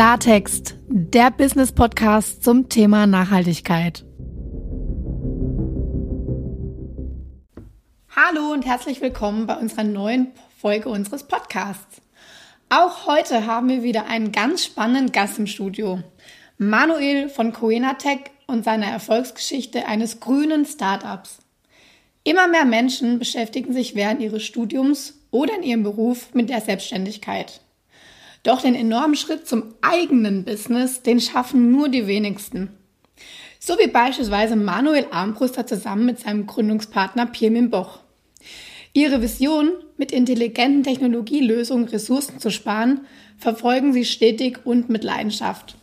Klartext, der Business Podcast zum Thema Nachhaltigkeit. Hallo und herzlich willkommen bei unserer neuen Folge unseres Podcasts. Auch heute haben wir wieder einen ganz spannenden Gast im Studio. Manuel von Coenatech und seiner Erfolgsgeschichte eines grünen Startups. Immer mehr Menschen beschäftigen sich während ihres Studiums oder in ihrem Beruf mit der Selbstständigkeit. Doch den enormen Schritt zum eigenen Business, den schaffen nur die wenigsten. So wie beispielsweise Manuel Armbruster zusammen mit seinem Gründungspartner Pirmin Boch. Ihre Vision, mit intelligenten Technologielösungen Ressourcen zu sparen, verfolgen sie stetig und mit Leidenschaft.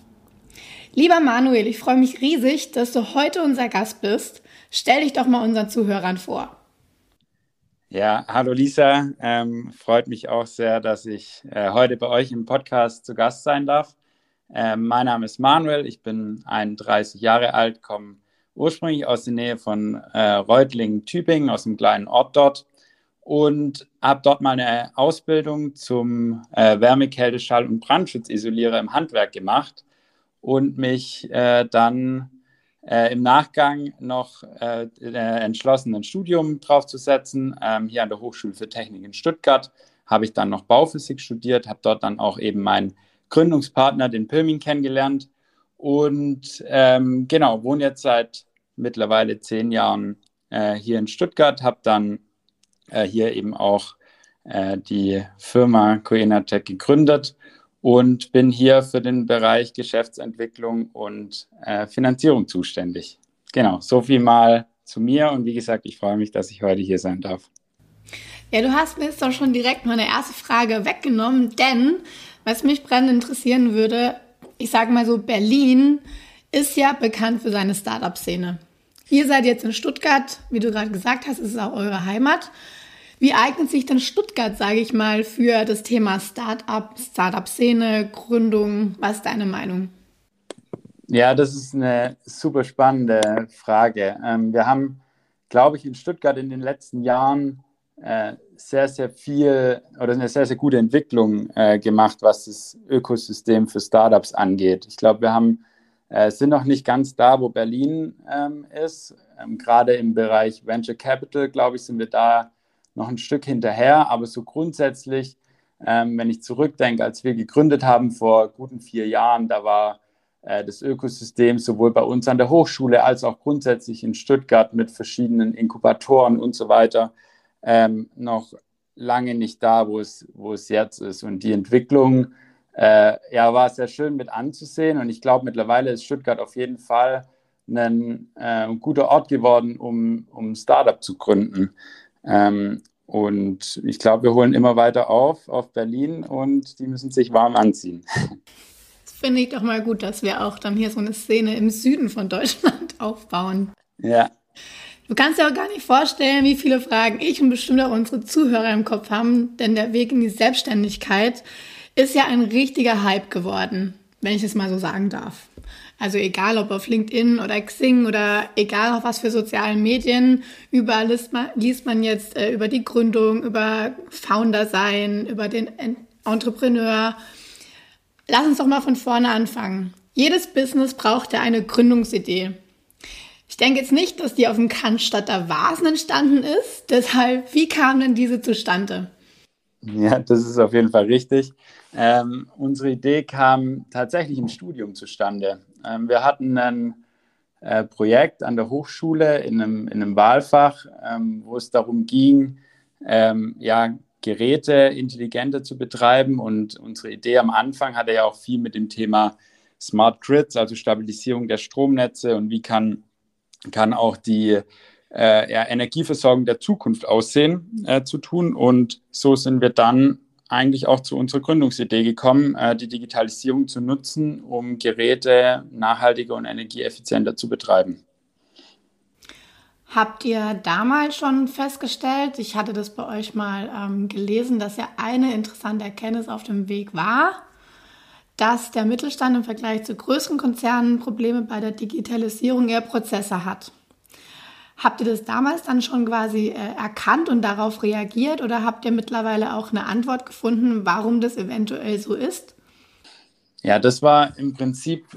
Lieber Manuel, ich freue mich riesig, dass du heute unser Gast bist. Stell dich doch mal unseren Zuhörern vor. Ja, hallo Lisa. Ähm, freut mich auch sehr, dass ich äh, heute bei euch im Podcast zu Gast sein darf. Äh, mein Name ist Manuel, ich bin 31 Jahre alt, komme ursprünglich aus der Nähe von äh, Reutlingen, Tübingen, aus einem kleinen Ort dort und habe dort meine Ausbildung zum äh, Wärmekälte, und Brandschutzisolierer im Handwerk gemacht und mich äh, dann äh, im Nachgang noch äh, äh, entschlossen, ein Studium draufzusetzen. Ähm, hier an der Hochschule für Technik in Stuttgart habe ich dann noch Bauphysik studiert, habe dort dann auch eben meinen Gründungspartner, den Pilmin, kennengelernt. Und ähm, genau, wohne jetzt seit mittlerweile zehn Jahren äh, hier in Stuttgart, habe dann äh, hier eben auch äh, die Firma Coenatech gegründet und bin hier für den Bereich Geschäftsentwicklung und äh, Finanzierung zuständig. Genau, so viel mal zu mir und wie gesagt, ich freue mich, dass ich heute hier sein darf. Ja, du hast mir jetzt doch schon direkt meine erste Frage weggenommen, denn was mich brennend interessieren würde, ich sage mal so, Berlin ist ja bekannt für seine Startup-Szene. Ihr seid jetzt in Stuttgart, wie du gerade gesagt hast, ist es auch eure Heimat. Wie eignet sich denn Stuttgart, sage ich mal, für das Thema Startup, Startup-Szene, Gründung? Was ist deine Meinung? Ja, das ist eine super spannende Frage. Ähm, wir haben, glaube ich, in Stuttgart in den letzten Jahren äh, sehr, sehr viel oder eine sehr, sehr gute Entwicklung äh, gemacht, was das Ökosystem für Startups angeht. Ich glaube, wir haben, äh, sind noch nicht ganz da, wo Berlin ähm, ist. Ähm, gerade im Bereich Venture Capital, glaube ich, sind wir da noch ein Stück hinterher, aber so grundsätzlich, ähm, wenn ich zurückdenke, als wir gegründet haben vor guten vier Jahren, da war äh, das Ökosystem sowohl bei uns an der Hochschule als auch grundsätzlich in Stuttgart mit verschiedenen Inkubatoren und so weiter ähm, noch lange nicht da, wo es, wo es jetzt ist. Und die Entwicklung äh, ja, war sehr schön mit anzusehen. Und ich glaube, mittlerweile ist Stuttgart auf jeden Fall ein äh, guter Ort geworden, um, um Startup zu gründen. Ähm, und ich glaube, wir holen immer weiter auf auf Berlin und die müssen sich warm anziehen. Das finde ich doch mal gut, dass wir auch dann hier so eine Szene im Süden von Deutschland aufbauen. Ja. Du kannst dir auch gar nicht vorstellen, wie viele Fragen ich und bestimmt auch unsere Zuhörer im Kopf haben, denn der Weg in die Selbstständigkeit ist ja ein richtiger Hype geworden, wenn ich es mal so sagen darf. Also egal ob auf LinkedIn oder Xing oder egal auf was für sozialen Medien, überall liest man, liest man jetzt äh, über die Gründung, über Founder sein, über den Entrepreneur. Lass uns doch mal von vorne anfangen. Jedes Business braucht ja eine Gründungsidee. Ich denke jetzt nicht, dass die auf dem Cannstatter Vasen entstanden ist. Deshalb, wie kam denn diese zustande? Ja, das ist auf jeden Fall richtig. Ähm, unsere Idee kam tatsächlich im Studium zustande. Ähm, wir hatten ein äh, Projekt an der Hochschule in einem, in einem Wahlfach, ähm, wo es darum ging, ähm, ja, Geräte intelligenter zu betreiben. Und unsere Idee am Anfang hatte ja auch viel mit dem Thema Smart Grids, also Stabilisierung der Stromnetze und wie kann, kann auch die äh, ja, Energieversorgung der Zukunft aussehen, äh, zu tun. Und so sind wir dann eigentlich auch zu unserer Gründungsidee gekommen, äh, die Digitalisierung zu nutzen, um Geräte nachhaltiger und energieeffizienter zu betreiben. Habt ihr damals schon festgestellt, ich hatte das bei euch mal ähm, gelesen, dass ja eine interessante Erkenntnis auf dem Weg war, dass der Mittelstand im Vergleich zu größeren Konzernen Probleme bei der Digitalisierung ihrer Prozesse hat. Habt ihr das damals dann schon quasi äh, erkannt und darauf reagiert oder habt ihr mittlerweile auch eine Antwort gefunden, warum das eventuell so ist? Ja, das war im Prinzip,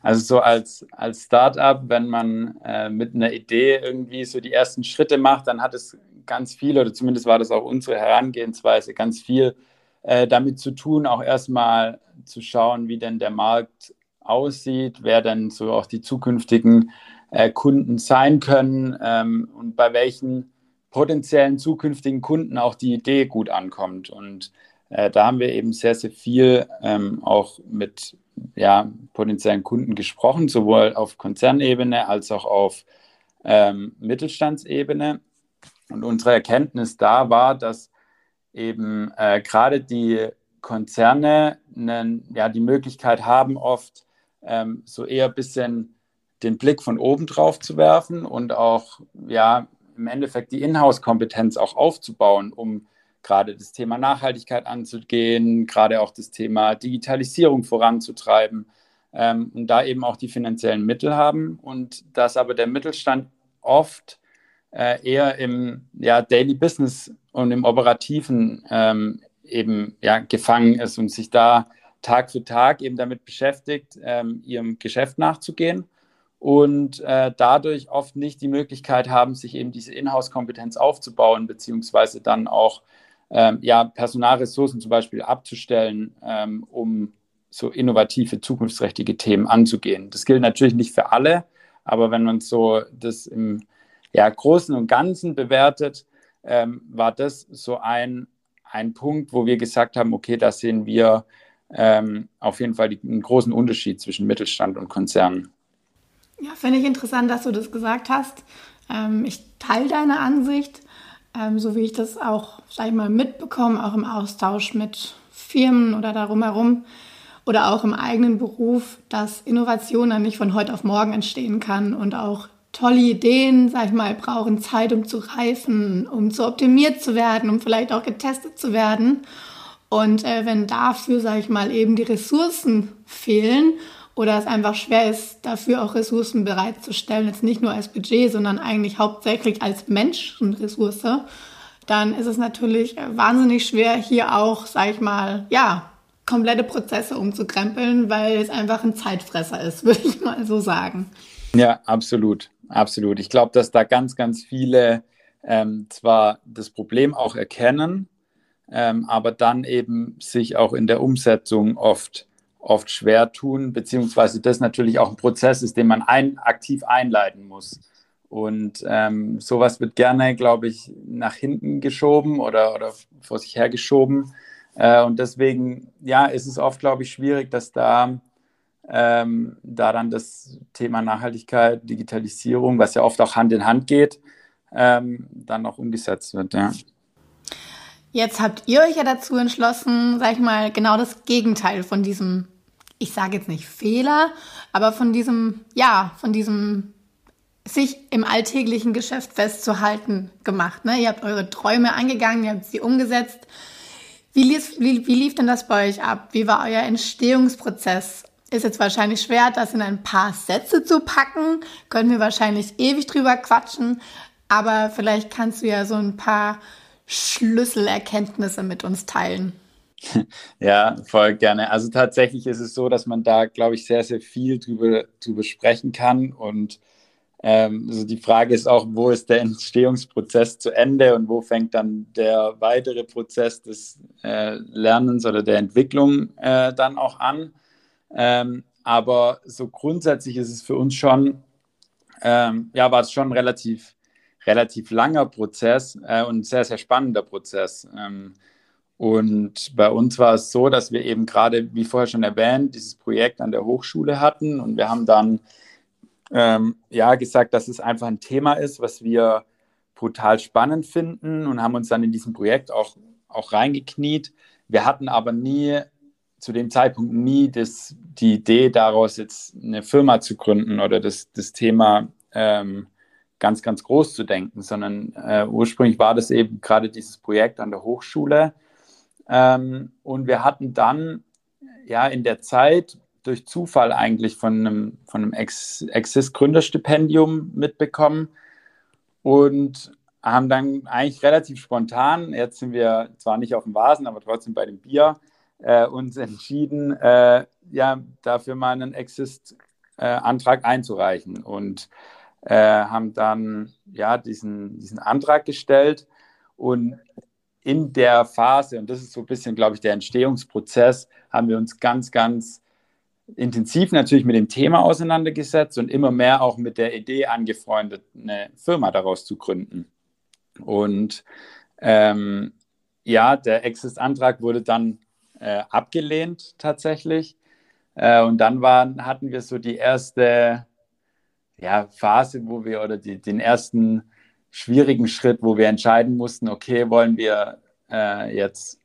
also so als, als Startup, wenn man äh, mit einer Idee irgendwie so die ersten Schritte macht, dann hat es ganz viel, oder zumindest war das auch unsere Herangehensweise, ganz viel äh, damit zu tun, auch erstmal zu schauen, wie denn der Markt aussieht, wer denn so auch die zukünftigen äh, Kunden sein können ähm, und bei welchen potenziellen zukünftigen Kunden auch die Idee gut ankommt. Und äh, da haben wir eben sehr, sehr viel ähm, auch mit ja, potenziellen Kunden gesprochen, sowohl auf Konzernebene als auch auf ähm, Mittelstandsebene. Und unsere Erkenntnis da war, dass eben äh, gerade die Konzerne einen, ja, die Möglichkeit haben, oft ähm, so eher ein bisschen den Blick von oben drauf zu werfen und auch ja, im Endeffekt die Inhouse-Kompetenz auch aufzubauen, um gerade das Thema Nachhaltigkeit anzugehen, gerade auch das Thema Digitalisierung voranzutreiben ähm, und da eben auch die finanziellen Mittel haben. Und dass aber der Mittelstand oft äh, eher im ja, Daily Business und im Operativen ähm, eben ja, gefangen ist und sich da Tag für Tag eben damit beschäftigt, ähm, ihrem Geschäft nachzugehen und äh, dadurch oft nicht die Möglichkeit haben, sich eben diese Inhouse-Kompetenz aufzubauen, beziehungsweise dann auch ähm, ja, Personalressourcen zum Beispiel abzustellen, ähm, um so innovative, zukunftsträchtige Themen anzugehen. Das gilt natürlich nicht für alle, aber wenn man so das im ja, Großen und Ganzen bewertet, ähm, war das so ein, ein Punkt, wo wir gesagt haben, okay, da sehen wir ähm, auf jeden Fall die, einen großen Unterschied zwischen Mittelstand und Konzernen. Ja, finde ich interessant, dass du das gesagt hast. Ähm, ich teile deine Ansicht, ähm, so wie ich das auch, sag ich mal, mitbekomme, auch im Austausch mit Firmen oder darum herum oder auch im eigenen Beruf, dass Innovation dann nicht von heute auf morgen entstehen kann und auch tolle Ideen, sag ich mal, brauchen Zeit, um zu reifen, um zu optimiert zu werden, um vielleicht auch getestet zu werden. Und äh, wenn dafür, sag ich mal, eben die Ressourcen fehlen oder es einfach schwer ist, dafür auch Ressourcen bereitzustellen, jetzt nicht nur als Budget, sondern eigentlich hauptsächlich als Menschenressource, dann ist es natürlich wahnsinnig schwer, hier auch, sag ich mal, ja, komplette Prozesse umzukrempeln, weil es einfach ein Zeitfresser ist, würde ich mal so sagen. Ja, absolut, absolut. Ich glaube, dass da ganz, ganz viele ähm, zwar das Problem auch erkennen, ähm, aber dann eben sich auch in der Umsetzung oft oft schwer tun, beziehungsweise das natürlich auch ein Prozess ist, den man ein, aktiv einleiten muss. Und ähm, sowas wird gerne, glaube ich, nach hinten geschoben oder, oder vor sich hergeschoben. Äh, und deswegen, ja, ist es oft, glaube ich, schwierig, dass da, ähm, da dann das Thema Nachhaltigkeit, Digitalisierung, was ja oft auch Hand in Hand geht, ähm, dann auch umgesetzt wird. Ja. Jetzt habt ihr euch ja dazu entschlossen, sag ich mal, genau das Gegenteil von diesem, ich sage jetzt nicht Fehler, aber von diesem, ja, von diesem sich im alltäglichen Geschäft festzuhalten gemacht. Ne? Ihr habt eure Träume angegangen, ihr habt sie umgesetzt. Wie lief, wie, wie lief denn das bei euch ab? Wie war euer Entstehungsprozess? Ist jetzt wahrscheinlich schwer, das in ein paar Sätze zu packen. Können wir wahrscheinlich ewig drüber quatschen. Aber vielleicht kannst du ja so ein paar Schlüsselerkenntnisse mit uns teilen? Ja, voll gerne. Also tatsächlich ist es so, dass man da, glaube ich, sehr, sehr viel drüber, drüber sprechen kann. Und ähm, also die Frage ist auch, wo ist der Entstehungsprozess zu Ende und wo fängt dann der weitere Prozess des äh, Lernens oder der Entwicklung äh, dann auch an. Ähm, aber so grundsätzlich ist es für uns schon, ähm, ja, war es schon relativ relativ langer Prozess äh, und sehr, sehr spannender Prozess. Ähm, und bei uns war es so, dass wir eben gerade, wie vorher schon erwähnt, dieses Projekt an der Hochschule hatten und wir haben dann ähm, ja gesagt, dass es einfach ein Thema ist, was wir brutal spannend finden und haben uns dann in diesem Projekt auch, auch reingekniet. Wir hatten aber nie zu dem Zeitpunkt nie das, die Idee daraus, jetzt eine Firma zu gründen oder das, das Thema ähm, ganz, ganz groß zu denken, sondern äh, ursprünglich war das eben gerade dieses Projekt an der Hochschule. Ähm, und wir hatten dann ja in der Zeit durch Zufall eigentlich von einem, von einem Ex Exist-Gründerstipendium mitbekommen und haben dann eigentlich relativ spontan, jetzt sind wir zwar nicht auf dem Vasen, aber trotzdem bei dem Bier, äh, uns entschieden, äh, ja, dafür mal einen Exist-Antrag einzureichen und äh, haben dann ja diesen, diesen Antrag gestellt und in der Phase, und das ist so ein bisschen, glaube ich, der Entstehungsprozess, haben wir uns ganz, ganz intensiv natürlich mit dem Thema auseinandergesetzt und immer mehr auch mit der Idee angefreundet, eine Firma daraus zu gründen. Und ähm, ja, der Exist-Antrag wurde dann äh, abgelehnt tatsächlich. Äh, und dann waren, hatten wir so die erste ja, Phase, wo wir oder die, den ersten schwierigen Schritt, wo wir entscheiden mussten, okay, wollen wir äh, jetzt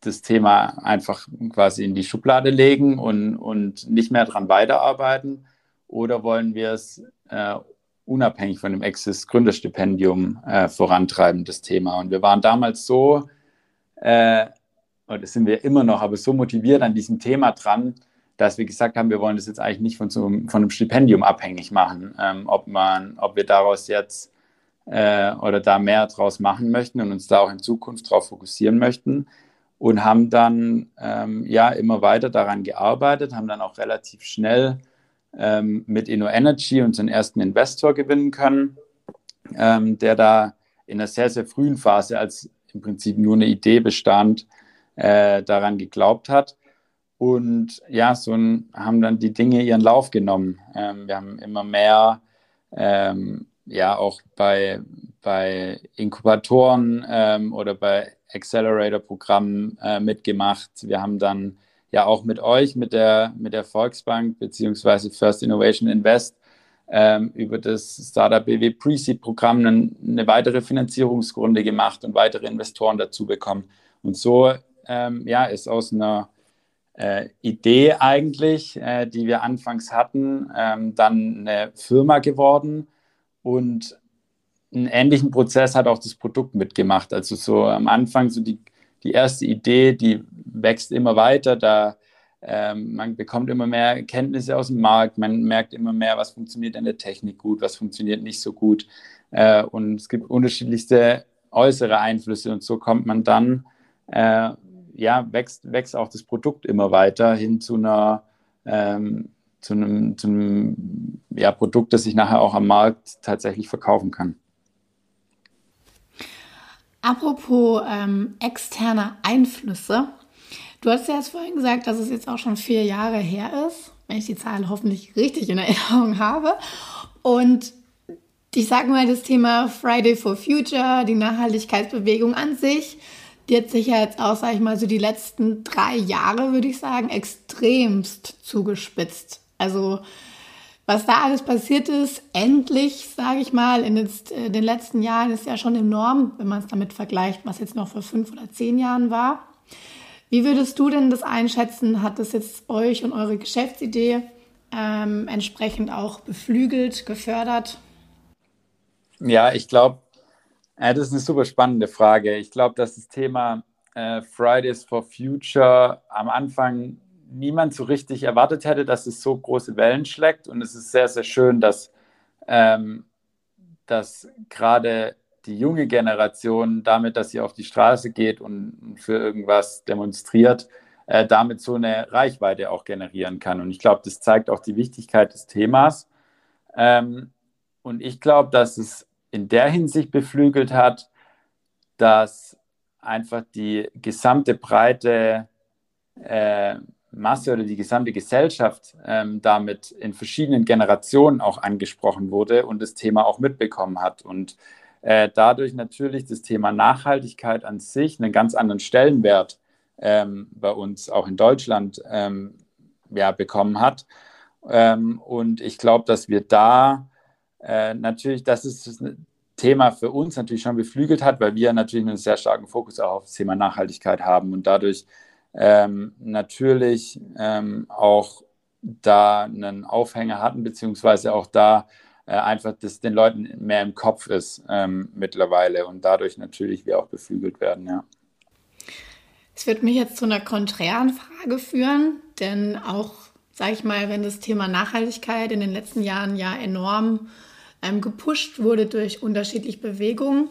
das Thema einfach quasi in die Schublade legen und, und nicht mehr daran weiterarbeiten oder wollen wir es äh, unabhängig von dem Exis Gründerstipendium äh, vorantreiben, das Thema. Und wir waren damals so, äh, und das sind wir immer noch, aber so motiviert an diesem Thema dran, dass wir gesagt haben, wir wollen das jetzt eigentlich nicht von, so, von einem Stipendium abhängig machen, ähm, ob, man, ob wir daraus jetzt äh, oder da mehr draus machen möchten und uns da auch in Zukunft darauf fokussieren möchten und haben dann ähm, ja immer weiter daran gearbeitet, haben dann auch relativ schnell ähm, mit InnoEnergy unseren ersten Investor gewinnen können, ähm, der da in einer sehr, sehr frühen Phase, als im Prinzip nur eine Idee bestand, äh, daran geglaubt hat. Und ja, so ein, haben dann die Dinge ihren Lauf genommen. Ähm, wir haben immer mehr ähm, ja auch bei, bei Inkubatoren ähm, oder bei Accelerator-Programmen äh, mitgemacht. Wir haben dann ja auch mit euch, mit der, mit der Volksbank beziehungsweise First Innovation Invest ähm, über das Startup BW Pre-Seed-Programm eine, eine weitere Finanzierungsrunde gemacht und weitere Investoren dazu bekommen. Und so ähm, ja, ist aus einer äh, Idee eigentlich, äh, die wir anfangs hatten, ähm, dann eine Firma geworden und einen ähnlichen Prozess hat auch das Produkt mitgemacht. Also so am Anfang so die, die erste Idee, die wächst immer weiter, da ähm, man bekommt immer mehr Kenntnisse aus dem Markt, man merkt immer mehr, was funktioniert in der Technik gut, was funktioniert nicht so gut. Äh, und es gibt unterschiedlichste äußere Einflüsse und so kommt man dann, äh, ja, wächst, wächst auch das Produkt immer weiter hin zu einer ähm, zu einem, zu einem ja, Produkt, das ich nachher auch am Markt tatsächlich verkaufen kann. Apropos ähm, externe Einflüsse. Du hast ja jetzt vorhin gesagt, dass es jetzt auch schon vier Jahre her ist, wenn ich die Zahl hoffentlich richtig in Erinnerung habe. Und ich sage mal, das Thema Friday for Future, die Nachhaltigkeitsbewegung an sich, die hat sich ja jetzt auch, sage ich mal, so die letzten drei Jahre, würde ich sagen, extremst zugespitzt. Also was da alles passiert ist, endlich, sage ich mal, in äh, den letzten Jahren ist ja schon enorm, wenn man es damit vergleicht, was jetzt noch vor fünf oder zehn Jahren war. Wie würdest du denn das einschätzen? Hat das jetzt euch und eure Geschäftsidee ähm, entsprechend auch beflügelt, gefördert? Ja, ich glaube, äh, das ist eine super spannende Frage. Ich glaube, dass das Thema äh, Fridays for Future am Anfang niemand so richtig erwartet hätte, dass es so große Wellen schlägt. Und es ist sehr, sehr schön, dass, ähm, dass gerade die junge Generation damit, dass sie auf die Straße geht und für irgendwas demonstriert, äh, damit so eine Reichweite auch generieren kann. Und ich glaube, das zeigt auch die Wichtigkeit des Themas. Ähm, und ich glaube, dass es in der Hinsicht beflügelt hat, dass einfach die gesamte breite äh, Masse oder die gesamte Gesellschaft ähm, damit in verschiedenen Generationen auch angesprochen wurde und das Thema auch mitbekommen hat. Und äh, dadurch natürlich das Thema Nachhaltigkeit an sich einen ganz anderen Stellenwert ähm, bei uns auch in Deutschland ähm, ja, bekommen hat. Ähm, und ich glaube, dass wir da äh, natürlich, das ist das Thema für uns natürlich schon beflügelt hat, weil wir natürlich einen sehr starken Fokus auch auf das Thema Nachhaltigkeit haben und dadurch ähm, natürlich ähm, auch da einen Aufhänger hatten, beziehungsweise auch da äh, einfach das den Leuten mehr im Kopf ist ähm, mittlerweile und dadurch natürlich wir auch beflügelt werden, ja. Es wird mich jetzt zu einer konträren Frage führen, denn auch, sage ich mal, wenn das Thema Nachhaltigkeit in den letzten Jahren ja enorm ähm, gepusht wurde durch unterschiedliche Bewegungen,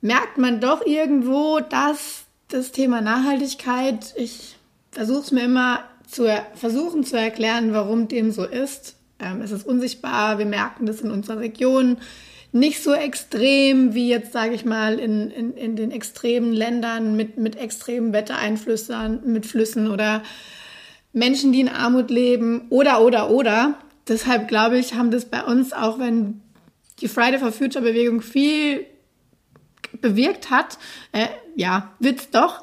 merkt man doch irgendwo, dass das Thema Nachhaltigkeit. Ich versuche es mir immer zu versuchen zu erklären, warum dem so ist. Ähm, es ist unsichtbar, wir merken das in unserer Region nicht so extrem wie jetzt, sage ich mal, in, in, in den extremen Ländern mit, mit extremen Wettereinflüssen, mit Flüssen oder Menschen, die in Armut leben oder, oder, oder. Deshalb glaube ich, haben das bei uns, auch wenn die Friday for Future Bewegung viel bewirkt hat, äh, ja, wird's doch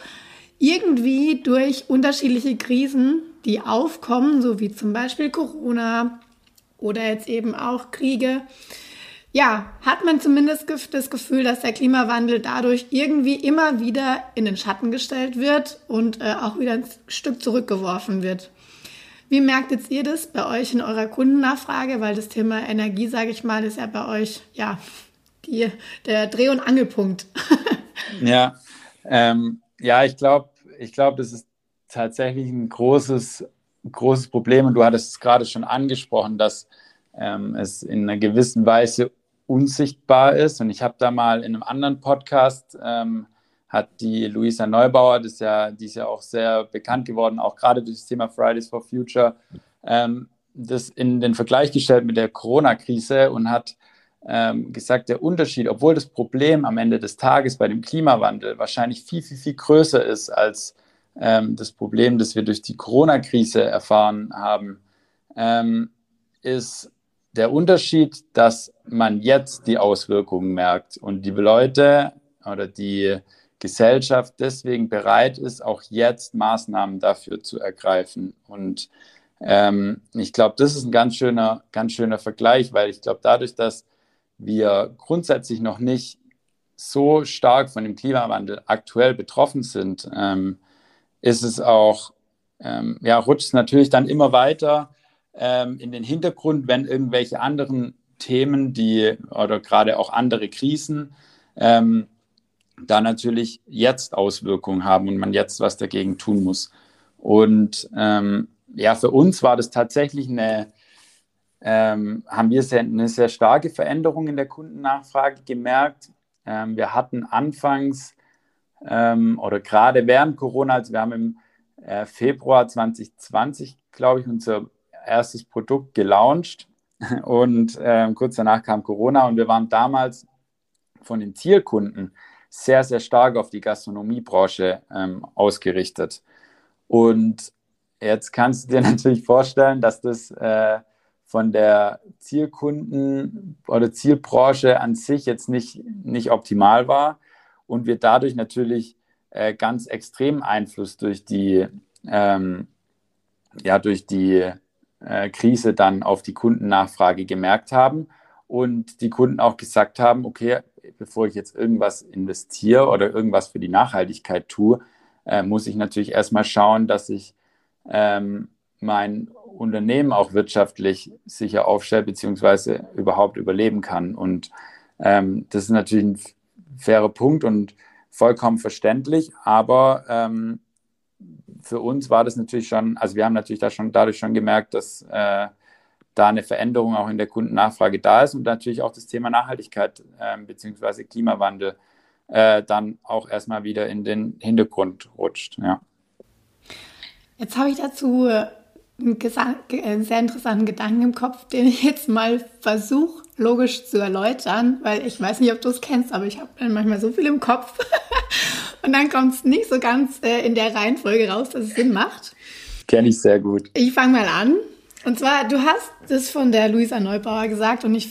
irgendwie durch unterschiedliche Krisen, die aufkommen, so wie zum Beispiel Corona oder jetzt eben auch Kriege, ja, hat man zumindest das Gefühl, dass der Klimawandel dadurch irgendwie immer wieder in den Schatten gestellt wird und äh, auch wieder ein Stück zurückgeworfen wird. Wie merkt jetzt ihr das bei euch in eurer Kundennachfrage? Weil das Thema Energie, sage ich mal, ist ja bei euch ja die, der Dreh- und Angelpunkt. ja, ähm, ja, ich glaube, ich glaube, das ist tatsächlich ein großes, großes Problem. Und du hattest es gerade schon angesprochen, dass ähm, es in einer gewissen Weise unsichtbar ist. Und ich habe da mal in einem anderen Podcast ähm, hat die Luisa Neubauer, das ja, die ist ja auch sehr bekannt geworden, auch gerade durch das Thema Fridays for Future, ähm, das in den Vergleich gestellt mit der Corona-Krise und hat ähm, gesagt, der Unterschied, obwohl das Problem am Ende des Tages bei dem Klimawandel wahrscheinlich viel, viel, viel größer ist als ähm, das Problem, das wir durch die Corona-Krise erfahren haben, ähm, ist der Unterschied, dass man jetzt die Auswirkungen merkt und die Leute oder die Gesellschaft deswegen bereit ist, auch jetzt Maßnahmen dafür zu ergreifen. Und ähm, ich glaube, das ist ein ganz schöner, ganz schöner Vergleich, weil ich glaube, dadurch, dass wir grundsätzlich noch nicht so stark von dem Klimawandel aktuell betroffen sind, ähm, ist es auch, ähm, ja, rutscht es natürlich dann immer weiter ähm, in den Hintergrund, wenn irgendwelche anderen Themen, die oder gerade auch andere Krisen, ähm, da natürlich jetzt Auswirkungen haben und man jetzt was dagegen tun muss. Und ähm, ja, für uns war das tatsächlich eine, ähm, haben wir sehr, eine sehr starke Veränderung in der Kundennachfrage gemerkt. Ähm, wir hatten anfangs ähm, oder gerade während Corona, also wir haben im äh, Februar 2020, glaube ich, unser erstes Produkt gelauncht und äh, kurz danach kam Corona und wir waren damals von den Zielkunden sehr, sehr stark auf die Gastronomiebranche ähm, ausgerichtet. Und jetzt kannst du dir natürlich vorstellen, dass das äh, von der Zielkunden oder Zielbranche an sich jetzt nicht, nicht optimal war und wir dadurch natürlich äh, ganz extrem Einfluss durch die, ähm, ja, durch die äh, Krise dann auf die Kundennachfrage gemerkt haben und die Kunden auch gesagt haben, okay, bevor ich jetzt irgendwas investiere oder irgendwas für die Nachhaltigkeit tue, äh, muss ich natürlich erstmal schauen, dass ich ähm, mein Unternehmen auch wirtschaftlich sicher aufstelle, beziehungsweise überhaupt überleben kann. Und ähm, das ist natürlich ein fairer Punkt und vollkommen verständlich, aber ähm, für uns war das natürlich schon, also wir haben natürlich da schon dadurch schon gemerkt, dass äh, da eine Veränderung auch in der Kundennachfrage da ist und natürlich auch das Thema Nachhaltigkeit äh, bzw. Klimawandel äh, dann auch erstmal wieder in den Hintergrund rutscht. Ja. Jetzt habe ich dazu einen, einen sehr interessanten Gedanken im Kopf, den ich jetzt mal versuche logisch zu erläutern, weil ich weiß nicht, ob du es kennst, aber ich habe manchmal so viel im Kopf und dann kommt es nicht so ganz äh, in der Reihenfolge raus, dass es Sinn macht. Kenne ich sehr gut. Ich fange mal an. Und zwar, du hast das von der Luisa Neubauer gesagt und ich,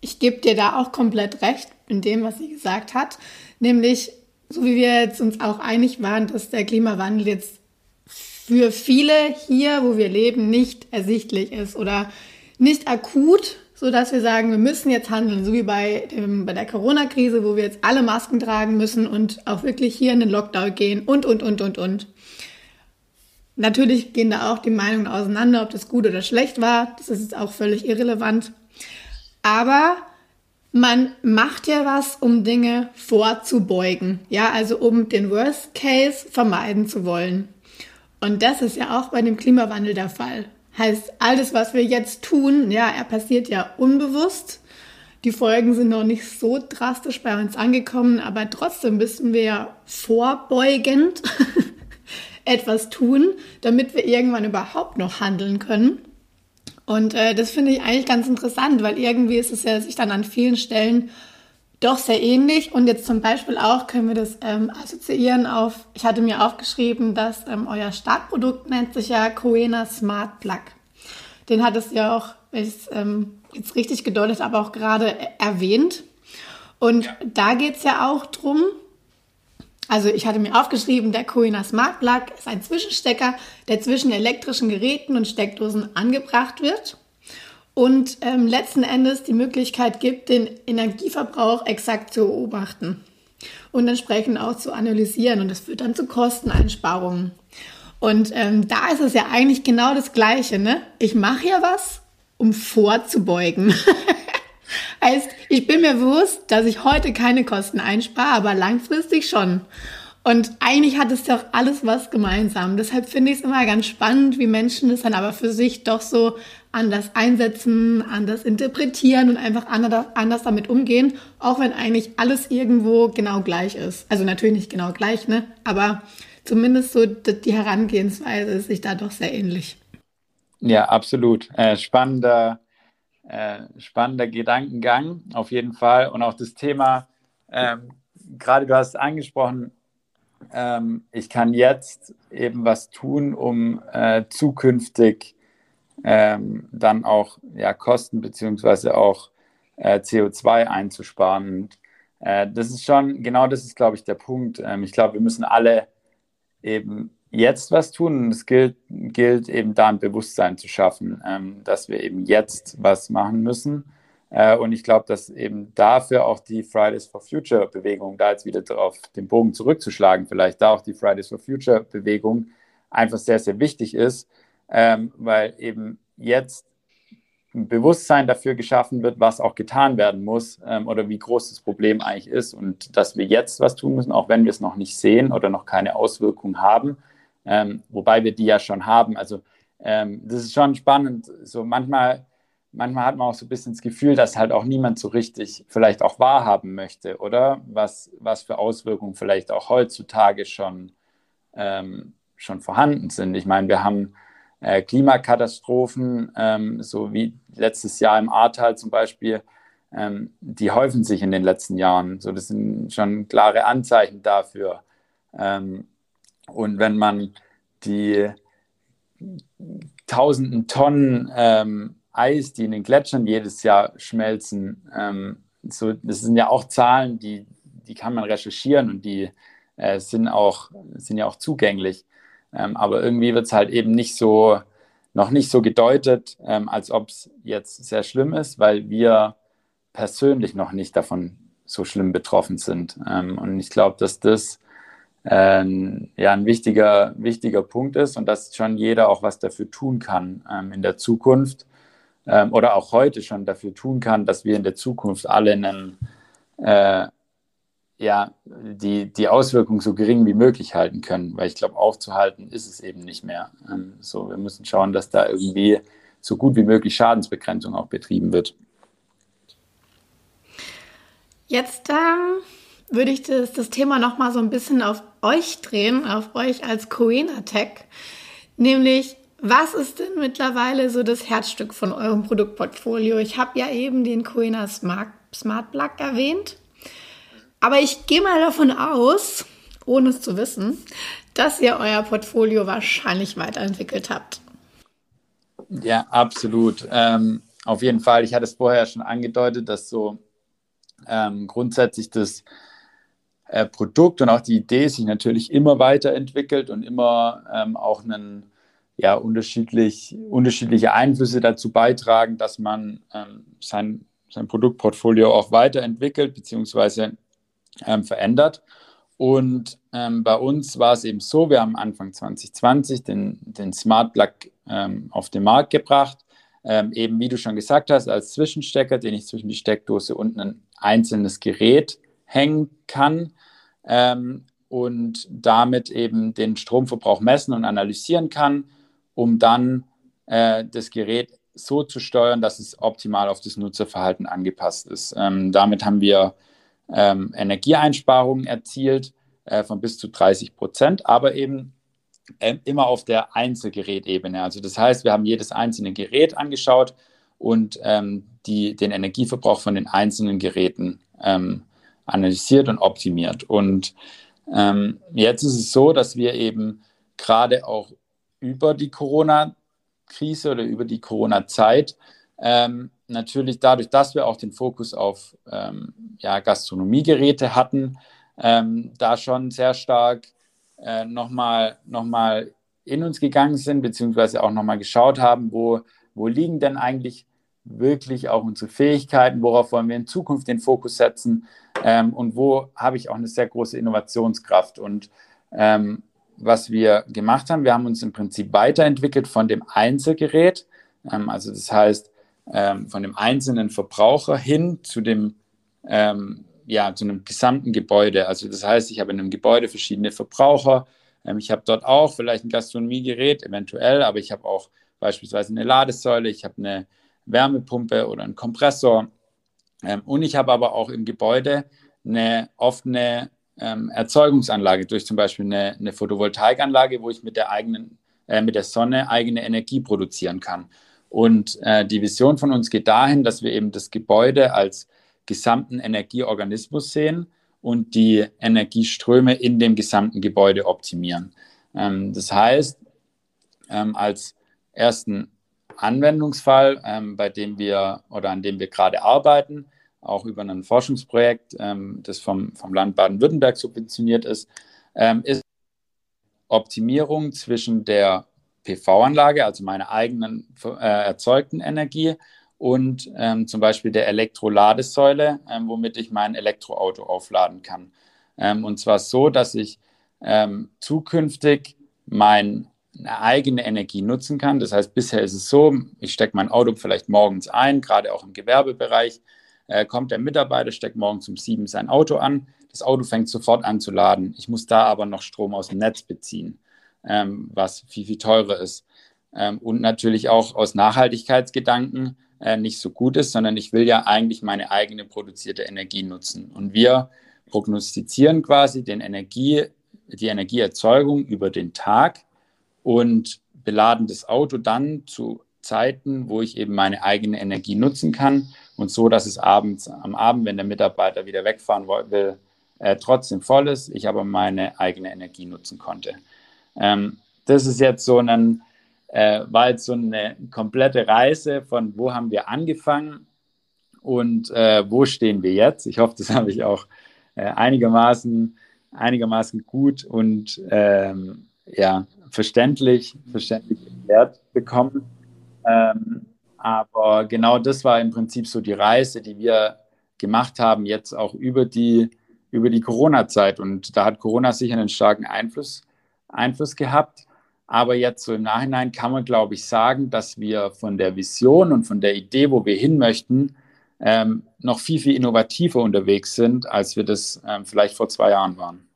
ich gebe dir da auch komplett recht in dem, was sie gesagt hat. Nämlich, so wie wir jetzt uns auch einig waren, dass der Klimawandel jetzt für viele hier, wo wir leben, nicht ersichtlich ist oder nicht akut, so dass wir sagen, wir müssen jetzt handeln, so wie bei, dem, bei der Corona-Krise, wo wir jetzt alle Masken tragen müssen und auch wirklich hier in den Lockdown gehen und, und, und, und, und. Natürlich gehen da auch die Meinungen auseinander, ob das gut oder schlecht war. Das ist jetzt auch völlig irrelevant. Aber man macht ja was, um Dinge vorzubeugen. Ja, also um den Worst Case vermeiden zu wollen. Und das ist ja auch bei dem Klimawandel der Fall. Heißt, alles, was wir jetzt tun, ja, er passiert ja unbewusst. Die Folgen sind noch nicht so drastisch bei uns angekommen, aber trotzdem müssen wir ja vorbeugend etwas tun, damit wir irgendwann überhaupt noch handeln können. Und äh, das finde ich eigentlich ganz interessant, weil irgendwie ist es ja sich dann an vielen Stellen doch sehr ähnlich. Und jetzt zum Beispiel auch können wir das ähm, assoziieren auf, ich hatte mir aufgeschrieben, dass ähm, euer Startprodukt nennt sich ja Coena Smart Plug. Den hat es ja auch, wenn ich es ähm, jetzt richtig gedeutet habe, auch gerade erwähnt. Und ja. da geht es ja auch drum. Also ich hatte mir aufgeschrieben, der Coena Smart Plug ist ein Zwischenstecker, der zwischen elektrischen Geräten und Steckdosen angebracht wird und ähm, letzten Endes die Möglichkeit gibt, den Energieverbrauch exakt zu beobachten und entsprechend auch zu analysieren. Und das führt dann zu Kosteneinsparungen. Und ähm, da ist es ja eigentlich genau das Gleiche. Ne? Ich mache ja was, um vorzubeugen. heißt, ich bin mir bewusst, dass ich heute keine Kosten einspare, aber langfristig schon. Und eigentlich hat es doch alles was gemeinsam. Deshalb finde ich es immer ganz spannend, wie Menschen es dann aber für sich doch so anders einsetzen, anders interpretieren und einfach anders, anders damit umgehen, auch wenn eigentlich alles irgendwo genau gleich ist. Also natürlich nicht genau gleich, ne? Aber zumindest so die Herangehensweise ist sich da doch sehr ähnlich. Ja, absolut. Äh, spannender, äh, spannender Gedankengang auf jeden Fall. Und auch das Thema, ähm, gerade du hast angesprochen, ähm, ich kann jetzt eben was tun, um äh, zukünftig ähm, dann auch ja, Kosten beziehungsweise auch äh, CO2 einzusparen. Und, äh, das ist schon, genau das ist, glaube ich, der Punkt. Ähm, ich glaube, wir müssen alle eben jetzt was tun. Und es gilt, gilt eben da ein Bewusstsein zu schaffen, ähm, dass wir eben jetzt was machen müssen. Äh, und ich glaube, dass eben dafür auch die Fridays for Future Bewegung, da jetzt wieder auf den Bogen zurückzuschlagen, vielleicht da auch die Fridays for Future Bewegung einfach sehr, sehr wichtig ist, ähm, weil eben jetzt ein Bewusstsein dafür geschaffen wird, was auch getan werden muss ähm, oder wie groß das Problem eigentlich ist und dass wir jetzt was tun müssen, auch wenn wir es noch nicht sehen oder noch keine Auswirkungen haben, ähm, wobei wir die ja schon haben. Also ähm, das ist schon spannend. So manchmal, manchmal hat man auch so ein bisschen das Gefühl, dass halt auch niemand so richtig vielleicht auch wahrhaben möchte, oder? Was, was für Auswirkungen vielleicht auch heutzutage schon, ähm, schon vorhanden sind. Ich meine, wir haben äh, Klimakatastrophen, ähm, so wie letztes Jahr im Ahrtal zum Beispiel, ähm, die häufen sich in den letzten Jahren. So, das sind schon klare Anzeichen dafür. Ähm, und wenn man die tausenden Tonnen ähm, Eis, die in den Gletschern jedes Jahr schmelzen, ähm, so, das sind ja auch Zahlen, die, die kann man recherchieren und die äh, sind, auch, sind ja auch zugänglich. Ähm, aber irgendwie wird es halt eben nicht so, noch nicht so gedeutet, ähm, als ob es jetzt sehr schlimm ist, weil wir persönlich noch nicht davon so schlimm betroffen sind. Ähm, und ich glaube, dass das ähm, ja ein wichtiger, wichtiger Punkt ist und dass schon jeder auch was dafür tun kann ähm, in der Zukunft ähm, oder auch heute schon dafür tun kann, dass wir in der Zukunft alle einen äh, ja, die, die Auswirkungen so gering wie möglich halten können, weil ich glaube, aufzuhalten ist es eben nicht mehr. Ähm, so, wir müssen schauen, dass da irgendwie so gut wie möglich Schadensbegrenzung auch betrieben wird. Jetzt ähm, würde ich das, das Thema nochmal so ein bisschen auf euch drehen, auf euch als Coena Tech. Nämlich, was ist denn mittlerweile so das Herzstück von eurem Produktportfolio? Ich habe ja eben den Coena Smart, Smart Plug erwähnt. Aber ich gehe mal davon aus, ohne es zu wissen, dass ihr euer Portfolio wahrscheinlich weiterentwickelt habt. Ja, absolut. Ähm, auf jeden Fall. Ich hatte es vorher schon angedeutet, dass so ähm, grundsätzlich das äh, Produkt und auch die Idee sich natürlich immer weiterentwickelt und immer ähm, auch einen, ja, unterschiedlich, unterschiedliche Einflüsse dazu beitragen, dass man ähm, sein, sein Produktportfolio auch weiterentwickelt, beziehungsweise ähm, verändert. Und ähm, bei uns war es eben so, wir haben Anfang 2020 den, den Smart Plug ähm, auf den Markt gebracht. Ähm, eben wie du schon gesagt hast, als Zwischenstecker, den ich zwischen die Steckdose und ein einzelnes Gerät hängen kann ähm, und damit eben den Stromverbrauch messen und analysieren kann, um dann äh, das Gerät so zu steuern, dass es optimal auf das Nutzerverhalten angepasst ist. Ähm, damit haben wir ähm, Energieeinsparungen erzielt äh, von bis zu 30 Prozent, aber eben äh, immer auf der Einzelgerätebene. Also das heißt, wir haben jedes einzelne Gerät angeschaut und ähm, die, den Energieverbrauch von den einzelnen Geräten ähm, analysiert und optimiert. Und ähm, jetzt ist es so, dass wir eben gerade auch über die Corona-Krise oder über die Corona-Zeit ähm, natürlich dadurch, dass wir auch den Fokus auf ähm, ja, Gastronomiegeräte hatten, ähm, da schon sehr stark äh, nochmal noch mal in uns gegangen sind, beziehungsweise auch nochmal geschaut haben, wo, wo liegen denn eigentlich wirklich auch unsere Fähigkeiten, worauf wollen wir in Zukunft den Fokus setzen ähm, und wo habe ich auch eine sehr große Innovationskraft. Und ähm, was wir gemacht haben, wir haben uns im Prinzip weiterentwickelt von dem Einzelgerät, ähm, also das heißt ähm, von dem einzelnen Verbraucher hin zu dem ähm, ja, zu einem gesamten Gebäude. Also das heißt, ich habe in einem Gebäude verschiedene Verbraucher. Ähm, ich habe dort auch vielleicht ein Gastronomiegerät, eventuell, aber ich habe auch beispielsweise eine Ladesäule, ich habe eine Wärmepumpe oder einen Kompressor. Ähm, und ich habe aber auch im Gebäude eine offene ähm, Erzeugungsanlage durch zum Beispiel eine, eine, Photovoltaikanlage, wo ich mit der eigenen, äh, mit der Sonne eigene Energie produzieren kann. Und äh, die Vision von uns geht dahin, dass wir eben das Gebäude als gesamten Energieorganismus sehen und die Energieströme in dem gesamten Gebäude optimieren. Ähm, das heißt, ähm, als ersten Anwendungsfall, ähm, bei dem wir oder an dem wir gerade arbeiten, auch über ein Forschungsprojekt, ähm, das vom, vom Land Baden-Württemberg subventioniert ist, ähm, ist Optimierung zwischen der PV-Anlage, also meiner eigenen äh, erzeugten Energie, und ähm, zum Beispiel der Elektroladesäule, ähm, womit ich mein Elektroauto aufladen kann. Ähm, und zwar so, dass ich ähm, zukünftig meine eigene Energie nutzen kann. Das heißt, bisher ist es so, ich stecke mein Auto vielleicht morgens ein, gerade auch im Gewerbebereich, äh, kommt der Mitarbeiter, steckt morgens um sieben sein Auto an. Das Auto fängt sofort an zu laden. Ich muss da aber noch Strom aus dem Netz beziehen, ähm, was viel, viel teurer ist. Ähm, und natürlich auch aus Nachhaltigkeitsgedanken äh, nicht so gut ist, sondern ich will ja eigentlich meine eigene produzierte Energie nutzen. Und wir prognostizieren quasi den Energie, die Energieerzeugung über den Tag und beladen das Auto dann zu Zeiten, wo ich eben meine eigene Energie nutzen kann und so, dass es abends am Abend, wenn der Mitarbeiter wieder wegfahren will, äh, trotzdem voll ist, ich aber meine eigene Energie nutzen konnte. Ähm, das ist jetzt so ein, äh, war jetzt so eine komplette Reise von wo haben wir angefangen und äh, wo stehen wir jetzt. Ich hoffe, das habe ich auch äh, einigermaßen, einigermaßen gut und ähm, ja, verständlich, verständlich erklärt bekommen. Ähm, aber genau das war im Prinzip so die Reise, die wir gemacht haben, jetzt auch über die, über die Corona-Zeit. Und da hat Corona sicher einen starken Einfluss, Einfluss gehabt. Aber jetzt so im Nachhinein kann man, glaube ich, sagen, dass wir von der Vision und von der Idee, wo wir hin möchten, ähm, noch viel, viel innovativer unterwegs sind, als wir das ähm, vielleicht vor zwei Jahren waren.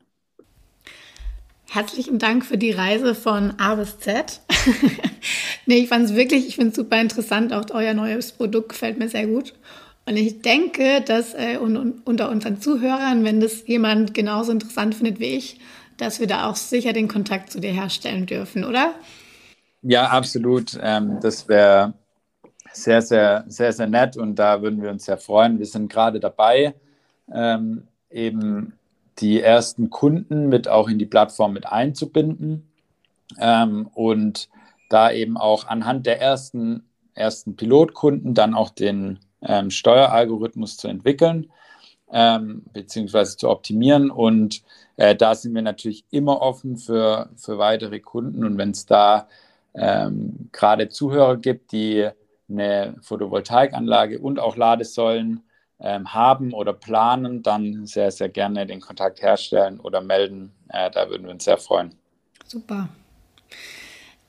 Herzlichen Dank für die Reise von A bis Z. nee, ich fand es wirklich, ich finde es super interessant. Auch euer neues Produkt gefällt mir sehr gut. Und ich denke, dass äh, un, un, unter unseren Zuhörern, wenn das jemand genauso interessant findet wie ich, dass wir da auch sicher den Kontakt zu dir herstellen dürfen, oder? Ja, absolut. Ähm, das wäre sehr, sehr, sehr, sehr nett und da würden wir uns sehr freuen. Wir sind gerade dabei, ähm, eben die ersten Kunden mit auch in die Plattform mit einzubinden ähm, und da eben auch anhand der ersten, ersten Pilotkunden dann auch den ähm, Steueralgorithmus zu entwickeln ähm, beziehungsweise zu optimieren. Und äh, da sind wir natürlich immer offen für, für weitere Kunden. Und wenn es da ähm, gerade Zuhörer gibt, die eine Photovoltaikanlage und auch Ladesäulen ähm, haben oder planen, dann sehr, sehr gerne den Kontakt herstellen oder melden. Äh, da würden wir uns sehr freuen. Super.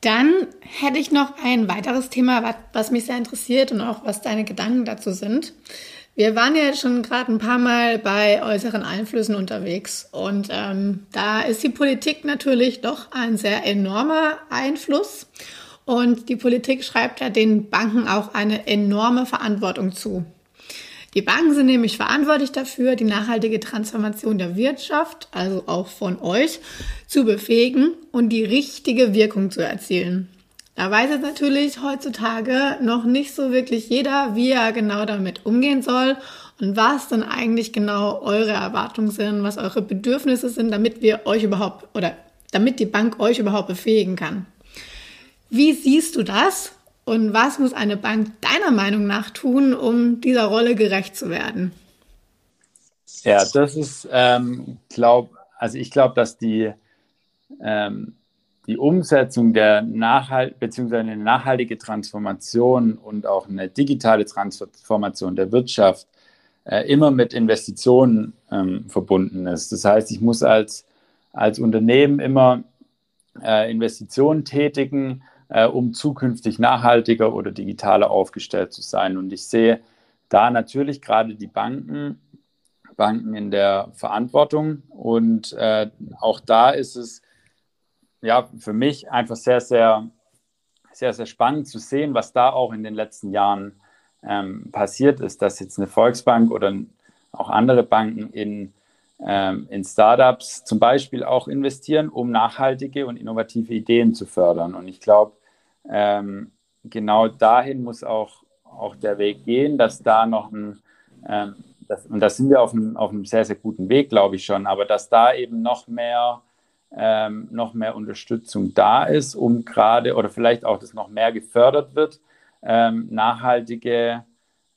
Dann hätte ich noch ein weiteres Thema, was, was mich sehr interessiert und auch was deine Gedanken dazu sind. Wir waren ja schon gerade ein paar Mal bei äußeren Einflüssen unterwegs und ähm, da ist die Politik natürlich doch ein sehr enormer Einfluss. Und die Politik schreibt ja den Banken auch eine enorme Verantwortung zu. Die Banken sind nämlich verantwortlich dafür, die nachhaltige Transformation der Wirtschaft, also auch von euch, zu befähigen und die richtige Wirkung zu erzielen. Da weiß jetzt natürlich heutzutage noch nicht so wirklich jeder, wie er genau damit umgehen soll und was dann eigentlich genau eure Erwartungen sind, was eure Bedürfnisse sind, damit wir euch überhaupt oder damit die Bank euch überhaupt befähigen kann. Wie siehst du das und was muss eine Bank deiner Meinung nach tun, um dieser Rolle gerecht zu werden? Ja, das ist, ähm, glaub, also ich glaube, dass die, ähm, die Umsetzung der Nachhalt beziehungsweise eine nachhaltige Transformation und auch eine digitale Transformation der Wirtschaft äh, immer mit Investitionen ähm, verbunden ist. Das heißt, ich muss als, als Unternehmen immer äh, Investitionen tätigen, äh, um zukünftig nachhaltiger oder digitaler aufgestellt zu sein. Und ich sehe da natürlich gerade die Banken, Banken in der Verantwortung. Und äh, auch da ist es ja für mich einfach sehr, sehr, sehr, sehr spannend zu sehen, was da auch in den letzten Jahren ähm, passiert ist, dass jetzt eine Volksbank oder auch andere Banken in, ähm, in Startups zum Beispiel auch investieren, um nachhaltige und innovative Ideen zu fördern. Und ich glaube, ähm, genau dahin muss auch, auch der Weg gehen, dass da noch ein, ähm, das, und da sind wir auf einem, auf einem sehr, sehr guten Weg, glaube ich schon, aber dass da eben noch mehr, ähm, noch mehr Unterstützung da ist, um gerade oder vielleicht auch, dass noch mehr gefördert wird, ähm, nachhaltige,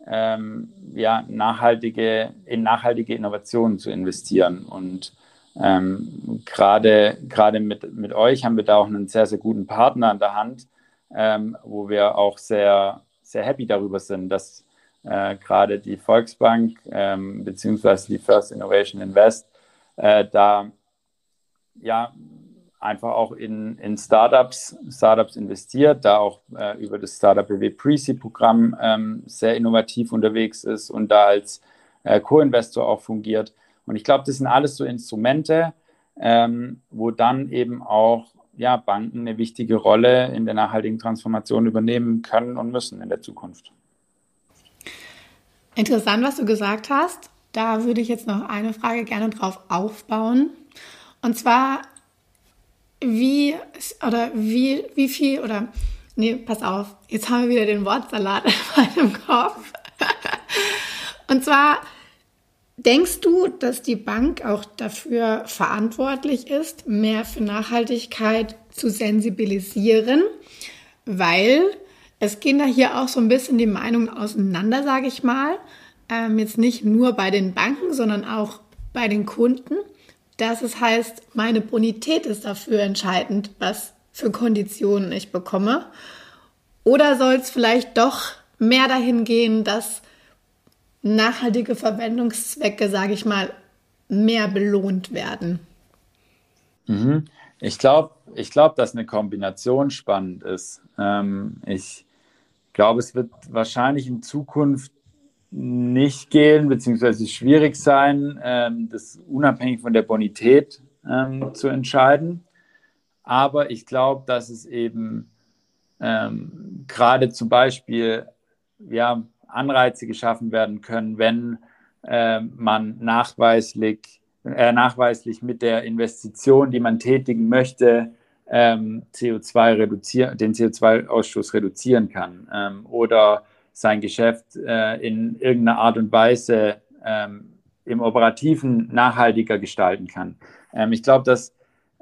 ähm, ja, nachhaltige, in nachhaltige Innovationen zu investieren. Und ähm, gerade mit, mit euch haben wir da auch einen sehr, sehr guten Partner an der Hand, ähm, wo wir auch sehr, sehr happy darüber sind, dass äh, gerade die Volksbank ähm, beziehungsweise die First Innovation Invest äh, da ja einfach auch in, in Startups, Startups investiert, da auch äh, über das Startup BW Pre-Seed-Programm ähm, sehr innovativ unterwegs ist und da als äh, Co-Investor auch fungiert. Und ich glaube, das sind alles so Instrumente, ähm, wo dann eben auch ja, Banken eine wichtige Rolle in der nachhaltigen Transformation übernehmen können und müssen in der Zukunft. Interessant, was du gesagt hast. Da würde ich jetzt noch eine Frage gerne drauf aufbauen. Und zwar wie oder wie, wie viel oder nee, pass auf, jetzt haben wir wieder den Wortsalat in meinem Kopf. Und zwar denkst du, dass die Bank auch dafür verantwortlich ist, mehr für Nachhaltigkeit zu sensibilisieren, weil es gehen da hier auch so ein bisschen die Meinungen auseinander, sage ich mal. Ähm, jetzt nicht nur bei den Banken, sondern auch bei den Kunden dass es heißt, meine Bonität ist dafür entscheidend, was für Konditionen ich bekomme? Oder soll es vielleicht doch mehr dahin gehen, dass nachhaltige Verwendungszwecke, sage ich mal, mehr belohnt werden? Mhm. Ich glaube, ich glaub, dass eine Kombination spannend ist. Ähm, ich glaube, es wird wahrscheinlich in Zukunft nicht gehen, beziehungsweise schwierig sein, ähm, das unabhängig von der Bonität ähm, zu entscheiden. Aber ich glaube, dass es eben ähm, gerade zum Beispiel ja, Anreize geschaffen werden können, wenn äh, man nachweislich, äh, nachweislich mit der Investition, die man tätigen möchte, ähm, CO2 reduzieren, den CO2-Ausstoß reduzieren kann. Ähm, oder sein Geschäft äh, in irgendeiner Art und Weise ähm, im Operativen nachhaltiger gestalten kann. Ähm, ich glaube, dass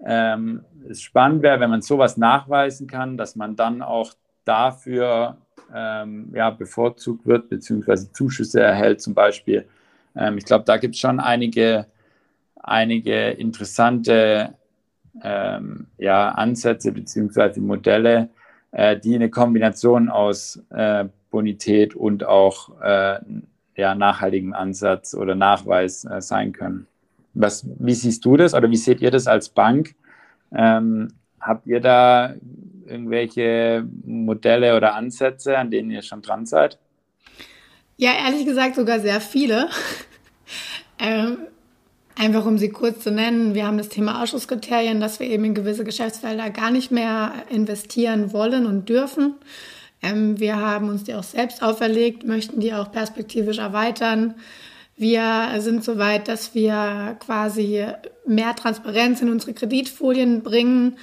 ähm, es spannend wäre, wenn man sowas nachweisen kann, dass man dann auch dafür ähm, ja, bevorzugt wird, beziehungsweise Zuschüsse erhält zum Beispiel. Ähm, ich glaube, da gibt es schon einige, einige interessante ähm, ja, Ansätze beziehungsweise Modelle, äh, die eine Kombination aus äh, Bonität und auch äh, ja, nachhaltigen Ansatz oder Nachweis äh, sein können. Was, wie siehst du das oder wie seht ihr das als Bank? Ähm, habt ihr da irgendwelche Modelle oder Ansätze, an denen ihr schon dran seid? Ja, ehrlich gesagt sogar sehr viele. ähm, Einfach um sie kurz zu nennen, wir haben das Thema Ausschusskriterien, dass wir eben in gewisse Geschäftsfelder gar nicht mehr investieren wollen und dürfen. Ähm, wir haben uns die auch selbst auferlegt, möchten die auch perspektivisch erweitern. Wir sind so weit, dass wir quasi mehr Transparenz in unsere Kreditfolien bringen,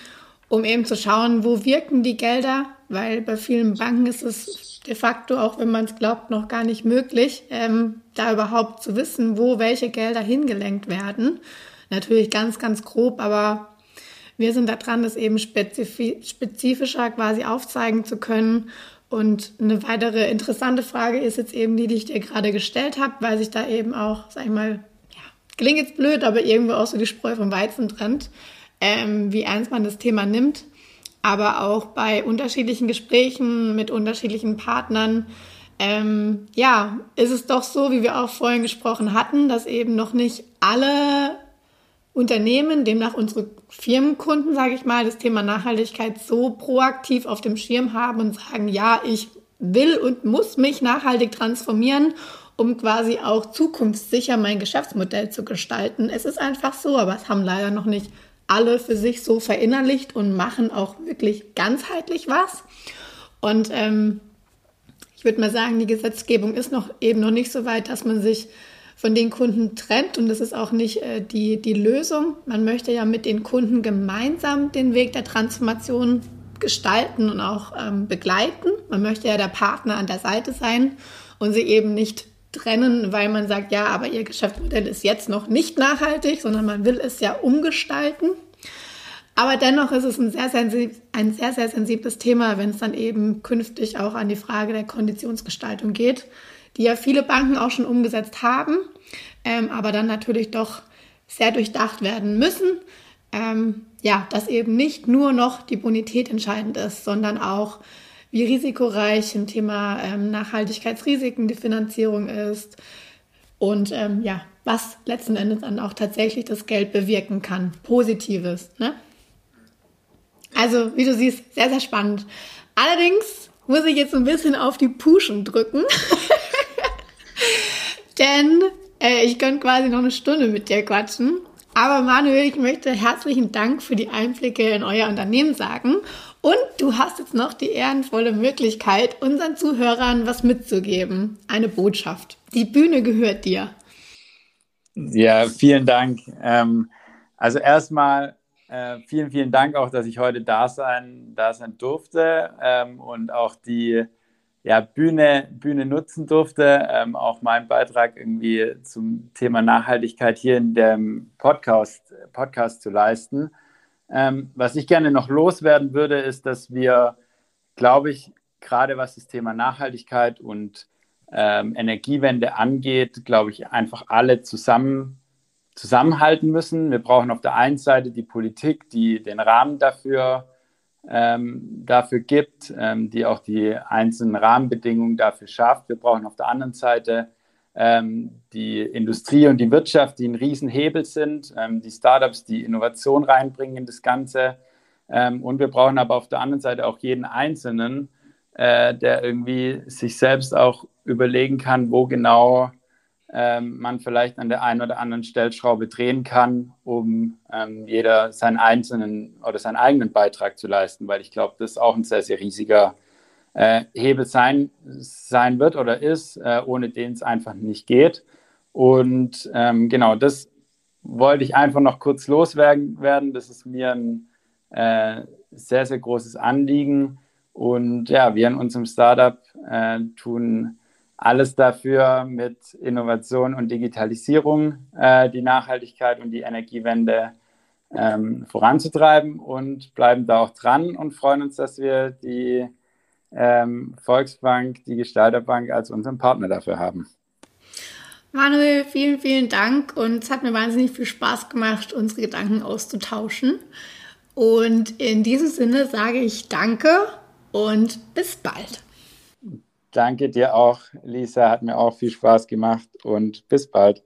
um eben zu schauen, wo wirken die Gelder, weil bei vielen Banken ist es de facto, auch wenn man es glaubt, noch gar nicht möglich, ähm, da überhaupt zu wissen, wo welche Gelder hingelenkt werden. Natürlich ganz, ganz grob, aber wir sind da dran, das eben spezifischer quasi aufzeigen zu können und eine weitere interessante Frage ist jetzt eben die, die ich dir gerade gestellt habe, weil sich da eben auch, sag ich mal, ja, klingt jetzt blöd, aber irgendwo auch so die Spreu vom Weizen trennt, ähm, wie ernst man das Thema nimmt. Aber auch bei unterschiedlichen Gesprächen mit unterschiedlichen Partnern, ähm, ja, ist es doch so, wie wir auch vorhin gesprochen hatten, dass eben noch nicht alle Unternehmen, demnach unsere Firmenkunden, sage ich mal, das Thema Nachhaltigkeit so proaktiv auf dem Schirm haben und sagen, ja, ich will und muss mich nachhaltig transformieren, um quasi auch zukunftssicher mein Geschäftsmodell zu gestalten. Es ist einfach so, aber es haben leider noch nicht alle für sich so verinnerlicht und machen auch wirklich ganzheitlich was. Und ähm, ich würde mal sagen, die Gesetzgebung ist noch eben noch nicht so weit, dass man sich von den Kunden trennt und das ist auch nicht äh, die, die Lösung. Man möchte ja mit den Kunden gemeinsam den Weg der Transformation gestalten und auch ähm, begleiten. Man möchte ja der Partner an der Seite sein und sie eben nicht trennen, weil man sagt, ja, aber ihr Geschäftsmodell ist jetzt noch nicht nachhaltig, sondern man will es ja umgestalten. Aber dennoch ist es ein sehr, ein sehr, sehr sensibles Thema, wenn es dann eben künftig auch an die Frage der Konditionsgestaltung geht die ja viele Banken auch schon umgesetzt haben, ähm, aber dann natürlich doch sehr durchdacht werden müssen. Ähm, ja, dass eben nicht nur noch die Bonität entscheidend ist, sondern auch, wie risikoreich im Thema ähm, Nachhaltigkeitsrisiken die Finanzierung ist und ähm, ja, was letzten Endes dann auch tatsächlich das Geld bewirken kann. Positives. Ne? Also, wie du siehst, sehr, sehr spannend. Allerdings muss ich jetzt ein bisschen auf die Puschen drücken. Denn äh, ich könnte quasi noch eine Stunde mit dir quatschen. Aber Manuel, ich möchte herzlichen Dank für die Einblicke in euer Unternehmen sagen. Und du hast jetzt noch die ehrenvolle Möglichkeit, unseren Zuhörern was mitzugeben. Eine Botschaft. Die Bühne gehört dir. Ja, vielen Dank. Ähm, also erstmal äh, vielen, vielen Dank auch, dass ich heute da sein, da sein durfte ähm, und auch die ja, Bühne, Bühne nutzen durfte, ähm, auch meinen Beitrag irgendwie zum Thema Nachhaltigkeit hier in dem Podcast, Podcast zu leisten. Ähm, was ich gerne noch loswerden würde, ist, dass wir, glaube ich, gerade was das Thema Nachhaltigkeit und ähm, Energiewende angeht, glaube ich, einfach alle zusammen zusammenhalten müssen. Wir brauchen auf der einen Seite die Politik, die den Rahmen dafür ähm, dafür gibt, ähm, die auch die einzelnen Rahmenbedingungen dafür schafft. Wir brauchen auf der anderen Seite ähm, die Industrie und die Wirtschaft, die ein Riesenhebel sind, ähm, die Startups, die Innovation reinbringen in das Ganze. Ähm, und wir brauchen aber auf der anderen Seite auch jeden Einzelnen, äh, der irgendwie sich selbst auch überlegen kann, wo genau ähm, man vielleicht an der einen oder anderen Stellschraube drehen kann, um ähm, jeder seinen einzelnen oder seinen eigenen Beitrag zu leisten, weil ich glaube, das ist auch ein sehr, sehr riesiger äh, Hebel sein, sein wird oder ist, äh, ohne den es einfach nicht geht. Und ähm, genau, das wollte ich einfach noch kurz loswerden. Das ist mir ein äh, sehr, sehr großes Anliegen. Und ja, wir in unserem Startup äh, tun alles dafür mit Innovation und Digitalisierung äh, die Nachhaltigkeit und die Energiewende ähm, voranzutreiben und bleiben da auch dran und freuen uns, dass wir die ähm, Volksbank, die Gestalterbank als unseren Partner dafür haben. Manuel, vielen, vielen Dank und es hat mir wahnsinnig viel Spaß gemacht, unsere Gedanken auszutauschen. Und in diesem Sinne sage ich Danke und bis bald. Danke dir auch, Lisa. Hat mir auch viel Spaß gemacht und bis bald.